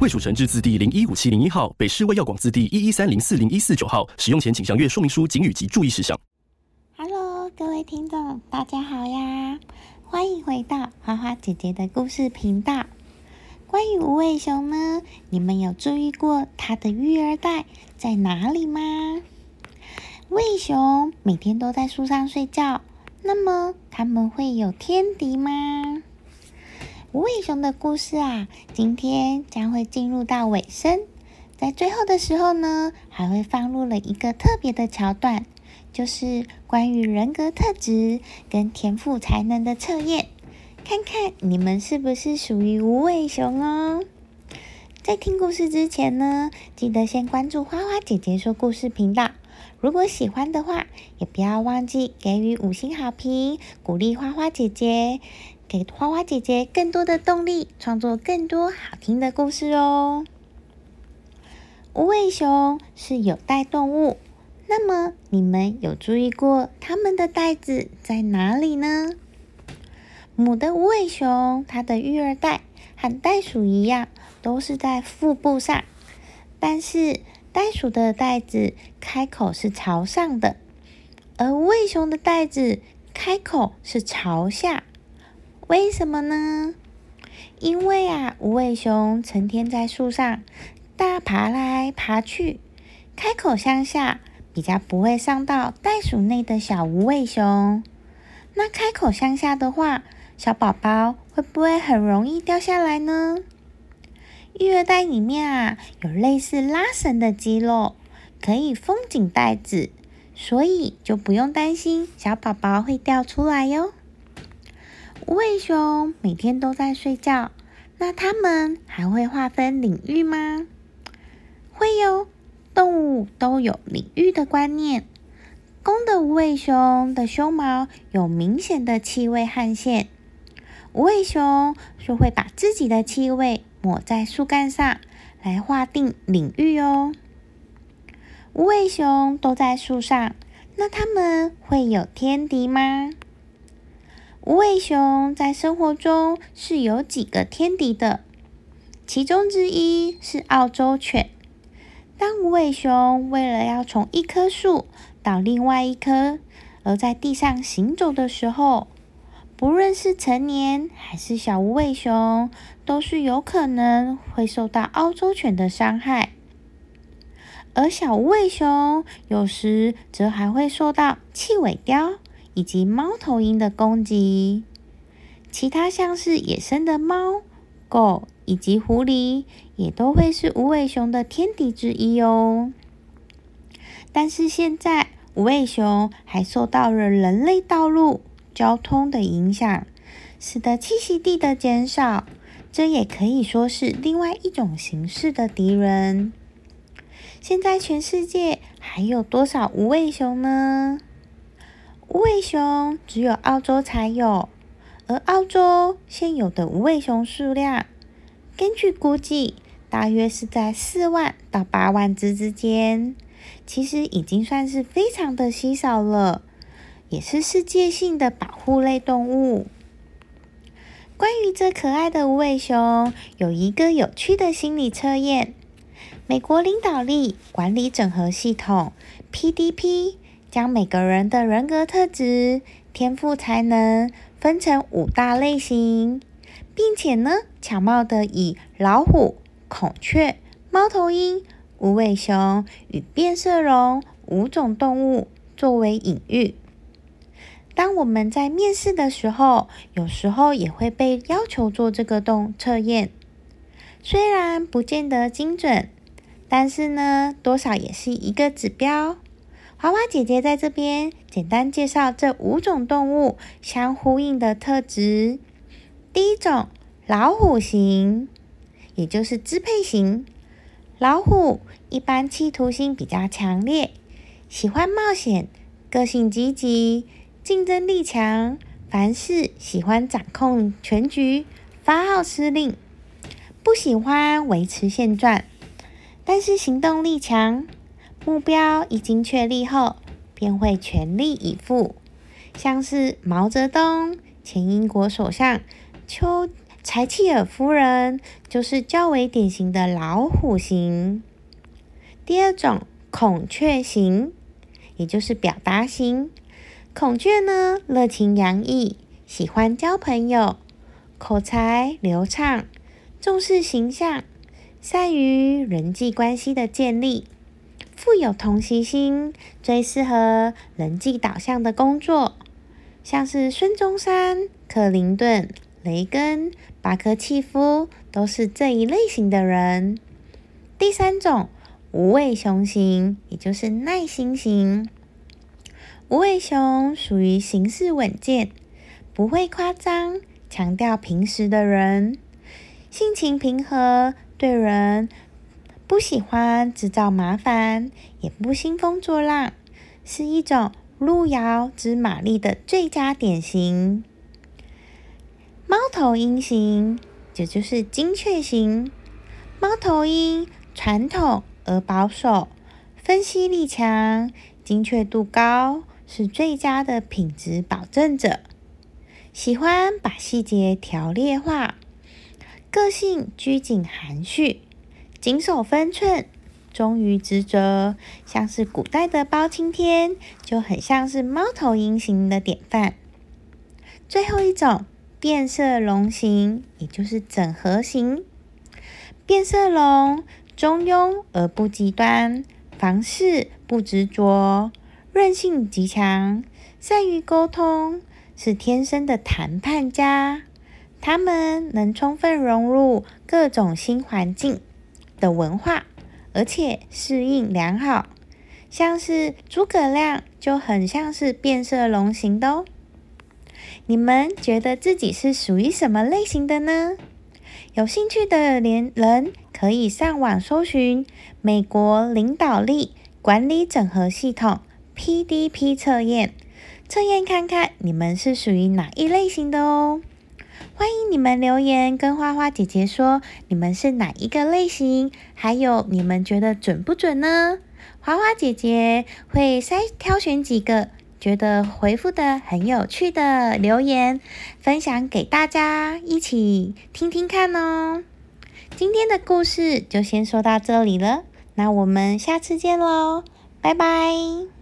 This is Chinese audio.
卫蜀成字字第零一五七零一号，北市卫药广字第一一三零四零一四九号。使用前请详阅说明书、警语及注意事项。Hello，各位听众，大家好呀！欢迎回到花花姐姐的故事频道。关于无尾熊呢，你们有注意过它的育儿袋在哪里吗？无尾熊每天都在树上睡觉，那么它们会有天敌吗？无尾熊的故事啊，今天将会进入到尾声，在最后的时候呢，还会放入了一个特别的桥段。就是关于人格特质跟天赋才能的测验，看看你们是不是属于无尾熊哦。在听故事之前呢，记得先关注花花姐姐说故事频道。如果喜欢的话，也不要忘记给予五星好评，鼓励花花姐姐，给花花姐姐更多的动力，创作更多好听的故事哦。无尾熊是有袋动物。那么，你们有注意过它们的袋子在哪里呢？母的无尾熊，它的育儿袋和袋鼠一样，都是在腹部上。但是，袋鼠的袋子开口是朝上的，而无尾熊的袋子开口是朝下。为什么呢？因为啊，无尾熊成天在树上大爬来爬去，开口向下。比较不会伤到袋鼠内的小无尾熊。那开口向下的话，小宝宝会不会很容易掉下来呢？育儿袋里面啊，有类似拉绳的肌肉，可以封紧袋子，所以就不用担心小宝宝会掉出来哟。无尾熊每天都在睡觉，那它们还会划分领域吗？会哟。动物都有领域的观念。公的无尾熊的胸毛有明显的气味汗腺，无尾熊就会把自己的气味抹在树干上，来划定领域哦。无尾熊都在树上，那它们会有天敌吗？无尾熊在生活中是有几个天敌的，其中之一是澳洲犬。当无尾熊为了要从一棵树到另外一棵，而在地上行走的时候，不论是成年还是小无尾熊，都是有可能会受到澳洲犬的伤害。而小无尾熊有时则还会受到气尾雕以及猫头鹰的攻击。其他像是野生的猫、狗。以及狐狸也都会是无尾熊的天敌之一哦。但是现在无尾熊还受到了人类道路交通的影响，使得栖息地的减少，这也可以说是另外一种形式的敌人。现在全世界还有多少无尾熊呢？无尾熊只有澳洲才有，而澳洲现有的无尾熊数量。根据估计，大约是在四万到八万只之间，其实已经算是非常的稀少了，也是世界性的保护类动物。关于这可爱的无尾熊，有一个有趣的心理测验：美国领导力管理整合系统 （PDP） 将每个人的人格特质、天赋才能分成五大类型。并且呢，巧妙的以老虎、孔雀、猫头鹰、无尾熊与变色龙五种动物作为隐喻。当我们在面试的时候，有时候也会被要求做这个动测验。虽然不见得精准，但是呢，多少也是一个指标。花花姐姐在这边简单介绍这五种动物相呼应的特质。第一种老虎型，也就是支配型。老虎一般企图心比较强烈，喜欢冒险，个性积极，竞争力强，凡事喜欢掌控全局，发号施令，不喜欢维持现状，但是行动力强。目标已经确立后，便会全力以赴。像是毛泽东、前英国首相丘柴契尔夫人，就是较为典型的老虎型。第二种，孔雀型，也就是表达型。孔雀呢，热情洋溢，喜欢交朋友，口才流畅，重视形象，善于人际关系的建立。富有同情心，最适合人际导向的工作，像是孙中山、克林顿、雷根、巴克契夫都是这一类型的人。第三种，无畏雄型，也就是耐心型。无畏熊属于行事稳健、不会夸张、强调平时的人，性情平和，对人。不喜欢制造麻烦，也不兴风作浪，是一种路遥知马力的最佳典型。猫头鹰型，也就是精确型。猫头鹰传统而保守，分析力强，精确度高，是最佳的品质保证者。喜欢把细节条列化，个性拘谨含蓄。谨守分寸，忠于职责，像是古代的包青天，就很像是猫头鹰型的典范。最后一种变色龙型，也就是整合型。变色龙中庸而不极端，凡事不执着，韧性极强，善于沟通，是天生的谈判家。他们能充分融入各种新环境。的文化，而且适应良好，像是诸葛亮就很像是变色龙型的哦。你们觉得自己是属于什么类型的呢？有兴趣的连人可以上网搜寻美国领导力管理整合系统 PDP 测验，测验看看你们是属于哪一类型的哦。欢迎你们留言跟花花姐姐说，你们是哪一个类型？还有你们觉得准不准呢？花花姐姐会筛挑选几个觉得回复的很有趣的留言，分享给大家一起听听看哦。今天的故事就先说到这里了，那我们下次见喽，拜拜。